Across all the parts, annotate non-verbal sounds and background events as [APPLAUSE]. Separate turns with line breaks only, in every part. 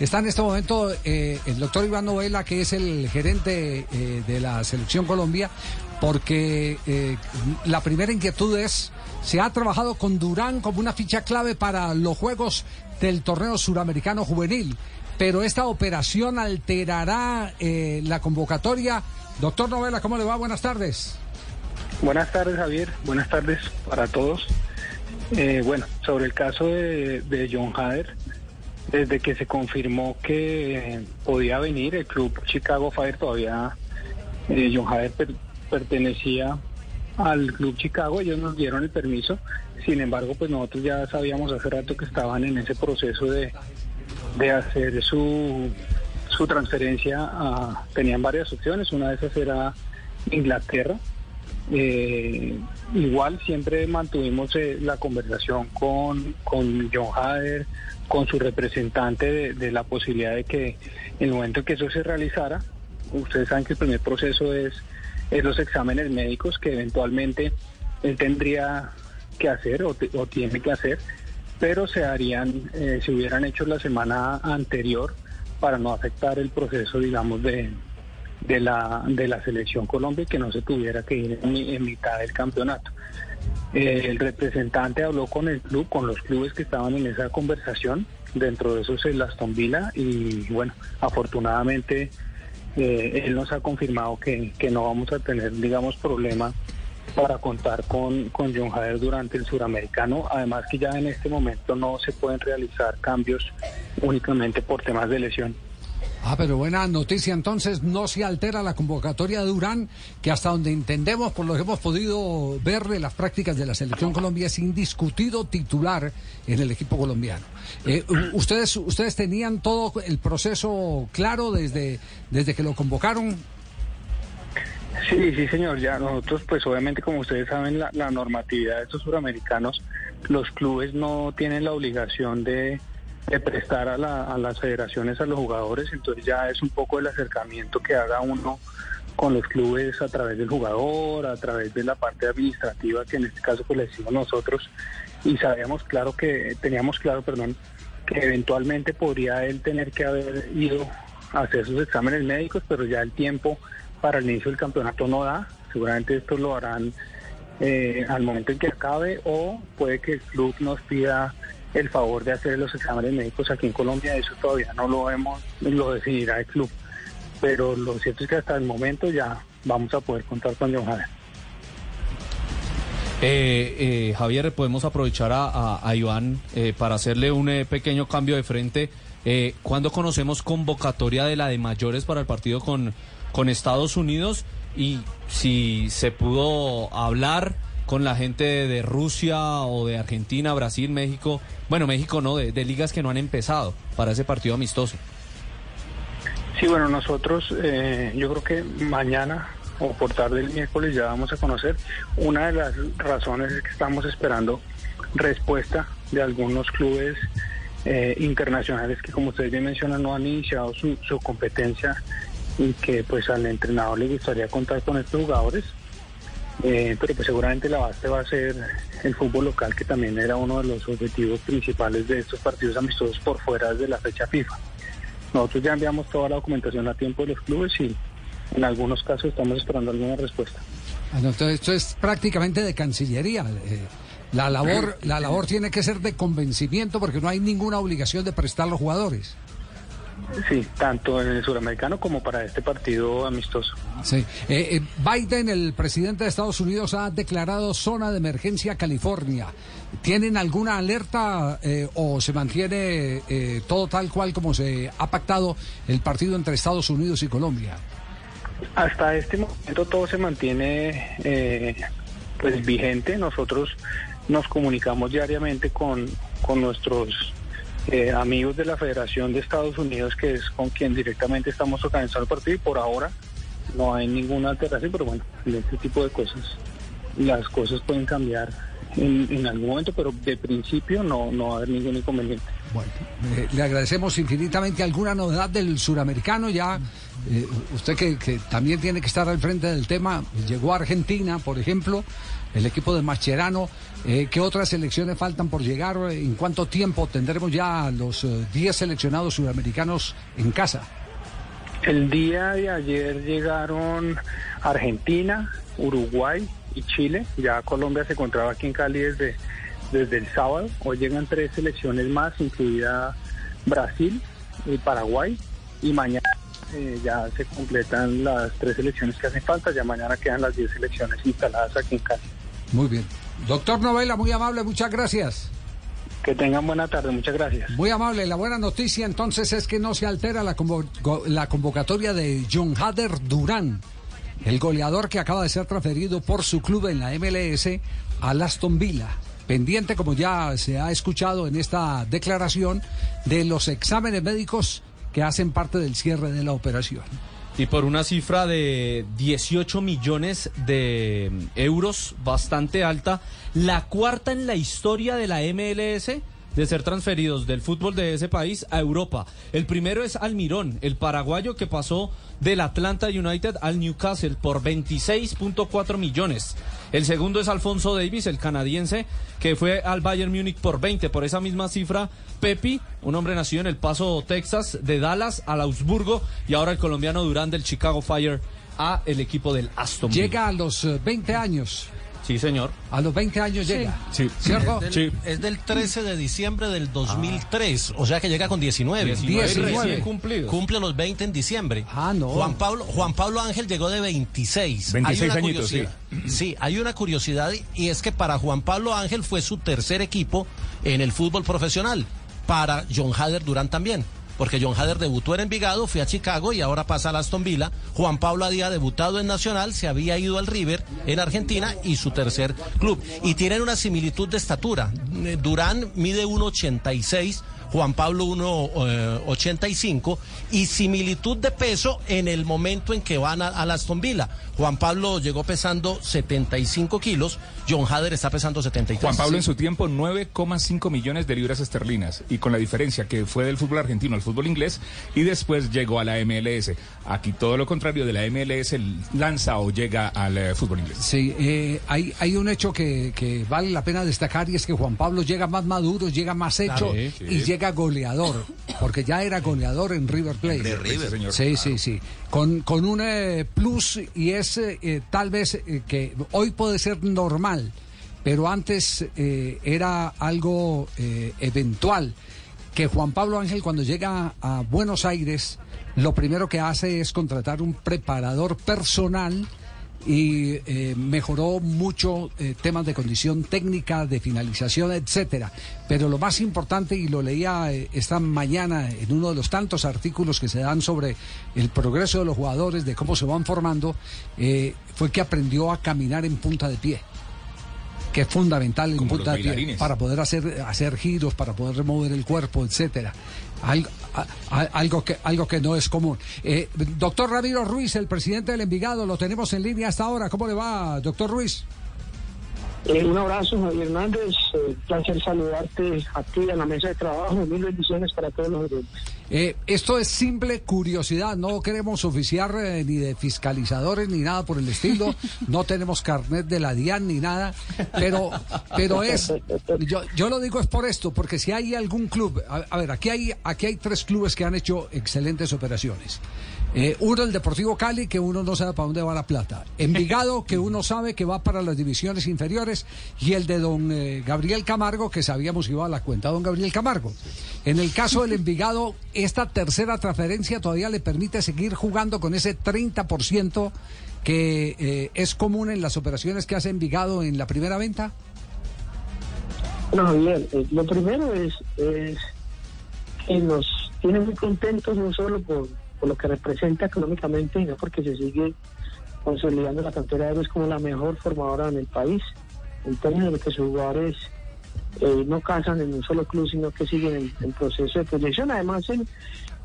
Está en este momento eh, el doctor Iván Novela, que es el gerente eh, de la Selección Colombia, porque eh, la primera inquietud es, se ha trabajado con Durán como una ficha clave para los Juegos del Torneo Suramericano Juvenil, pero esta operación alterará la convocatoria. Doctor Novela, ¿cómo le va? Buenas tardes.
Buenas tardes, Javier. Buenas tardes para todos. bueno, sobre el caso de John Hader, desde que se confirmó que podía venir el club Chicago Fire, todavía eh, John Hader pertenecía al club Chicago, ellos nos dieron el permiso, sin embargo, pues nosotros ya sabíamos hace rato que estaban en ese proceso de, de hacer su, su transferencia, a, tenían varias opciones, una de esas era Inglaterra, eh, igual siempre mantuvimos eh, la conversación con, con John Hader, con su representante de, la posibilidad de que en el momento en que eso se realizara, ustedes saben que el primer proceso es, es los exámenes médicos que eventualmente él tendría que hacer o, tiene que hacer, pero se harían, eh, se hubieran hecho la semana anterior para no afectar el proceso, digamos, de, de la, de la selección Colombia y que no se tuviera que ir en, mitad del campeonato. Eh, el representante habló con el club, con los clubes que estaban en esa conversación, dentro de esos el Aston Villa y bueno, afortunadamente eh, él nos ha confirmado que, que, no vamos a tener, digamos, problema para contar con, con John Jader durante el suramericano, además que ya en este momento no se pueden realizar cambios únicamente por temas de lesión.
Ah, pero buena noticia. Entonces no se altera la convocatoria de Durán, que hasta donde entendemos, por lo que hemos podido ver de las prácticas de la selección Colombia, es indiscutido titular en el equipo colombiano. Eh, ustedes, ustedes tenían todo el proceso claro desde, desde que lo convocaron.
Sí, sí, señor. Ya nosotros, pues obviamente, como ustedes saben, la, la normatividad de estos suramericanos, los clubes no tienen la obligación de de prestar a, las federaciones, a los jugadores, entonces ya es un poco el acercamiento que haga uno con los clubes a través del jugador, a través de la parte administrativa, que en este caso pues le decimos nosotros, y sabíamos claro que, teníamos claro, perdón, que eventualmente podría él tener que haber ido a hacer sus exámenes médicos, pero ya el tiempo para el inicio del campeonato no da, seguramente esto lo harán eh, al momento en que acabe o puede que el club nos pida el favor de hacer los exámenes médicos aquí en Colombia, eso todavía no lo vemos, lo decidirá el club. Pero lo cierto es que hasta el momento ya vamos a poder contar con John Javier.
Eh, eh, Javier, podemos aprovechar a, Iván eh, para hacerle un pequeño cambio de frente. ¿Cuándo conocemos convocatoria de la de mayores para el partido con, con Estados Unidos? Y si se pudo hablar con la gente de Rusia o de Argentina, Brasil, México, bueno, México no, de, ligas que no han empezado para ese partido amistoso.
Sí, bueno, nosotros eh, yo creo que mañana o por tarde el miércoles ya vamos a conocer. Una de las razones es que estamos esperando respuesta de algunos clubes eh, internacionales que como ustedes bien mencionan no han iniciado su, su competencia y que pues al entrenador le gustaría contar con estos jugadores eh, pero pues seguramente la base va a ser el fútbol local, que también era uno de los objetivos principales de estos partidos amistosos por fuera de la fecha FIFA. Nosotros ya enviamos toda la documentación a tiempo de los clubes y en algunos casos estamos esperando alguna respuesta.
Ah, entonces, esto es prácticamente de Cancillería. Eh, la labor, la labor tiene que ser de convencimiento porque no hay ninguna obligación de prestar los jugadores.
Sí, tanto en el suramericano como para este partido amistoso.
Sí. Eh, eh, Biden, el presidente de Estados Unidos, ha declarado zona de emergencia California. ¿Tienen alguna alerta eh, o se mantiene todo tal cual como se ha pactado el partido entre Estados Unidos y Colombia?
Hasta este momento todo se mantiene pues vigente. Nosotros nos comunicamos diariamente con, con nuestros eh, amigos de la Federación de Estados Unidos, que es con quien directamente estamos organizando el partido, y por ahora no hay ninguna alteración, pero bueno, en este tipo de cosas, las cosas pueden cambiar en, algún momento, pero de principio no, no va a haber ningún inconveniente.
Bueno, eh, le agradecemos infinitamente alguna novedad del suramericano ya. Eh, usted que, que, también tiene que estar al frente del tema, llegó a Argentina, por ejemplo, el equipo de Mascherano. Eh, ¿Qué otras selecciones faltan por llegar? ¿En cuánto tiempo tendremos ya los 10 seleccionados sudamericanos en casa?
El día de ayer llegaron Argentina, Uruguay y Chile. Ya Colombia se encontraba aquí en Cali desde, desde el sábado. Hoy llegan tres selecciones más, incluida Brasil y Paraguay. Y mañana eh, ya se completan las tres selecciones que hacen falta. Ya mañana quedan las diez selecciones instaladas aquí en Cali.
Muy bien. Doctor Novela, muy amable, muchas gracias.
Que tengan buena tarde, muchas gracias.
Muy amable. La buena noticia entonces es que no se altera la, la convocatoria de John Hader Durán, el goleador que acaba de ser transferido por su club en la MLS a Aston Villa. Pendiente, como ya se ha escuchado en esta declaración, de los exámenes médicos que hacen parte del cierre de la operación.
Y por una cifra de 18 millones de euros, bastante alta, la cuarta en la historia de la MLS de ser transferidos del fútbol de ese país a Europa. El primero es Almirón, el paraguayo que pasó del Atlanta United al Newcastle por 26.4 millones. El segundo es Alfonso Davis, el canadiense, que fue al Bayern Múnich por 20. Por esa misma cifra, Pepi, un hombre nacido en El Paso, Texas, de Dallas al Augsburgo, y ahora el colombiano Durán del Chicago Fire a el equipo del Aston
Llega a los 20 eh, años.
Sí, señor.
A los 20 años llega.
Sí.
¿Cierto?
Es del, es del 13 de diciembre del 2003, o sea que llega con 19.
19,
cumplidos.
Cumple los 20 en diciembre.
Ah, no.
Juan Pablo, Juan Pablo Ángel llegó de 26.
26 añitos, sí.
Sí, hay una curiosidad y es que para Juan Pablo Ángel fue su tercer equipo en el fútbol profesional. Para John Hader Durán también porque John Hader debutó en Envigado, fue a Chicago y ahora pasa a Aston Villa. Juan Pablo había debutado en Nacional, se había ido al River en Argentina y su tercer club. Y tienen una similitud de estatura. Eh, Durán mide 1,86 Juan Pablo 1.85 eh, y similitud de peso en el momento en que van a, la Aston Villa. Juan Pablo llegó pesando 75 kilos, John Hader está pesando 73.
Juan Pablo en su tiempo 9,5 millones de libras esterlinas y con la diferencia que fue del fútbol argentino al fútbol inglés y después llegó a la MLS. Aquí todo lo contrario de la MLS lanza o llega al eh, fútbol inglés.
Sí, eh, hay, hay un hecho que, vale la pena destacar y es que Juan Pablo llega más maduro, llega más hecho y llega goleador, porque ya era goleador en River Plate.
De River,
señor. Sí, sí, sí. Con, con un eh, plus y es eh, tal vez eh, que hoy puede ser normal, pero antes era algo eventual. Que Juan Pablo Ángel cuando llega a Buenos Aires, lo primero que hace es contratar un preparador personal y eh, mejoró mucho eh, temas de condición técnica, de finalización, etcétera. Pero lo más importante, y lo leía eh, esta mañana en uno de los tantos artículos que se dan sobre el progreso de los jugadores, de cómo se van formando, fue que aprendió a caminar en punta de pie que es fundamental en punta de pie para poder hacer hacer giros, para poder remover el cuerpo, etcétera. Algo, algo, que, algo que no es común. Eh, doctor Ramiro Ruiz, el presidente del Envigado, lo tenemos en línea hasta ahora. ¿Cómo le va, doctor Ruiz?
Eh, un abrazo, Javier Hernández. Eh, placer saludarte a ti en la mesa de trabajo. Mil bendiciones para todos los
eh, esto es simple curiosidad. No queremos oficiar eh, ni de fiscalizadores ni nada por el estilo. No tenemos carnet de la DIAN ni nada. Pero, pero es. Yo, yo lo digo es por esto, porque si hay algún club. A, ver, aquí hay, aquí hay tres clubes que han hecho excelentes operaciones. Eh, uno, el Deportivo Cali, que uno no sabe para dónde va la plata. Envigado, [LAUGHS] que uno sabe que va para las divisiones inferiores. Y el de don eh, Gabriel Camargo, que sabíamos que iba a la cuenta don Gabriel Camargo. En el caso del Envigado, esta tercera transferencia todavía le permite seguir jugando con ese 30% que eh, es común en las operaciones que hace Envigado en la primera venta.
No, bien. lo primero es, es que nos tiene muy contentos no solo por por lo que representa económicamente y no porque se sigue consolidando la cantera de héroes como la mejor formadora en el país, en términos de que sus jugadores eh, no casan en un solo club, sino que siguen en, proceso de proyección, además en,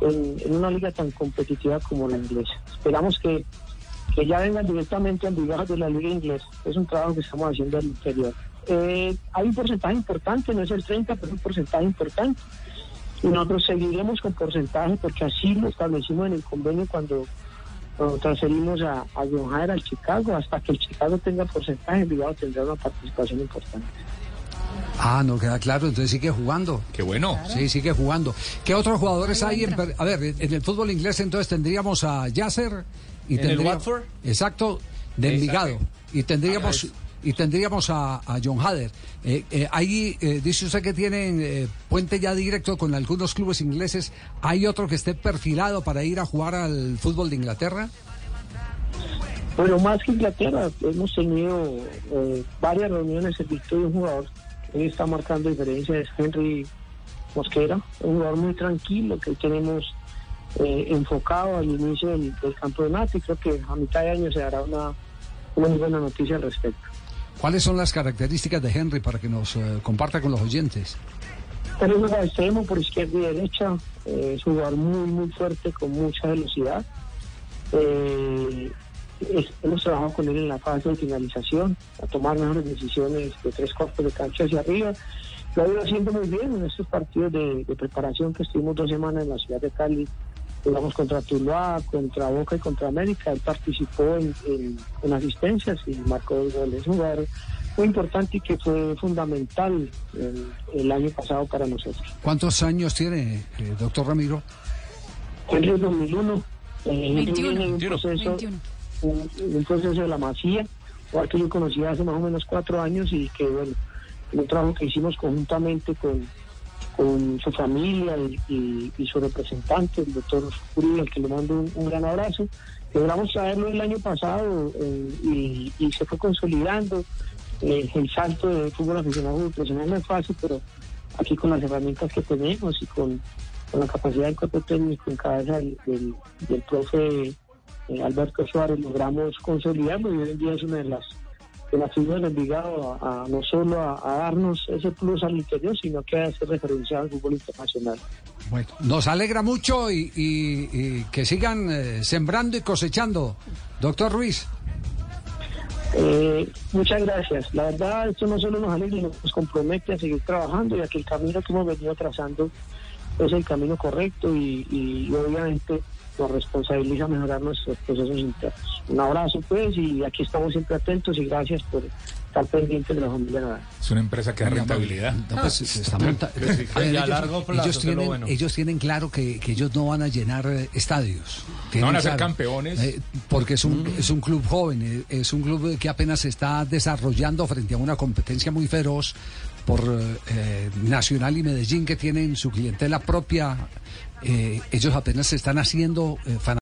en, una liga tan competitiva como la inglesa. Esperamos que, que ya vengan directamente al lugar de la liga inglesa. Es un trabajo que estamos haciendo al interior. Eh, hay un porcentaje importante, no es el 30, pero es un porcentaje importante nosotros seguiremos con porcentaje porque así lo establecimos en el convenio cuando transferimos a, a John al Chicago. Hasta que el Chicago tenga porcentaje, Envigado tendrá una participación importante.
Ah, no queda claro, entonces sigue jugando.
Qué bueno.
Sí, sigue jugando. ¿Qué otros jugadores hay? En, a ver, en el fútbol inglés entonces tendríamos a Yasser y
¿En el Watford?
exacto de. Envigado y tendríamos y tendríamos a, a John Hader. Eh, eh, ahí eh, dice usted que tienen eh, puente ya directo con algunos clubes ingleses. ¿Hay otro que esté perfilado para ir a jugar al fútbol de Inglaterra?
Bueno, más que Inglaterra, hemos tenido eh, varias reuniones en virtud de un jugador que está marcando diferencia, es Henry Mosquera, un jugador muy tranquilo que tenemos enfocado al inicio del, del campeonato y creo que a mitad de año se dará una, una muy buena noticia al respecto.
¿Cuáles son las características de Henry para que nos eh, comparta con los oyentes?
Pero es un extremo por izquierda y derecha, eh, es un jugador muy, muy fuerte, con mucha velocidad. Eh, hemos trabajado con él en la fase de finalización, a tomar mejores decisiones de tres cuartos de cancha hacia arriba. Lo ha ido haciendo muy bien en estos partidos de preparación que estuvimos dos semanas en la ciudad de Cali. Jugamos contra Tuluá, contra Boca y contra América. Él participó en, en- en asistencias y marcó dos goles. Es un jugador muy importante y que fue fundamental el, el año pasado para nosotros.
¿Cuántos años tiene, eh, doctor Ramiro?
Henry es 2001. Eh, Henry
21.
viene de un
21.
proceso,
21.
un, un proceso de la masía, igual que yo conocí hace más o menos cuatro años y que, bueno, un trabajo que hicimos conjuntamente con, con su familia y, y- y su representante, el doctor Uribe, al que le mando un, gran abrazo. Logramos traerlo el año pasado eh, y, se fue consolidando. Eh, el salto de fútbol aficionado profesional no es fácil, pero aquí con las herramientas que tenemos y con, con la capacidad del cuerpo técnico en cabeza del, del, del profe eh, Alberto Suárez logramos consolidarlo y hoy en día es una de las de las figuras del Envigado a, a no solo a, a darnos ese plus al interior, sino que a hacer referencia al fútbol internacional.
Bueno, nos alegra mucho y, y- y que sigan eh, sembrando y cosechando. Doctor Ruiz,
Eh, muchas gracias. La verdad, esto no solo nos alegra, sino nos compromete a seguir trabajando y a que el camino que hemos venido trazando es el camino correcto y, y obviamente nos responsabiliza mejorar nuestros procesos internos. Un abrazo pues y aquí estamos siempre atentos y gracias por estar pendientes de la familia Nadal.
Es una empresa que da rentabilidad.
No, pues, se está monta-
sí,
A ver,
a
ellos,
largo plazo,
ellos tienen,
bueno.
ellos tienen claro que, que ellos no van a llenar eh, estadios. Tienen
van a ser
claro.
campeones.
Eh, porque es un, es un club joven, eh, es un club que apenas se está desarrollando frente a una competencia muy feroz por eh, Nacional y Medellín que tienen su clientela propia. Eh, ellos apenas se están haciendo eh,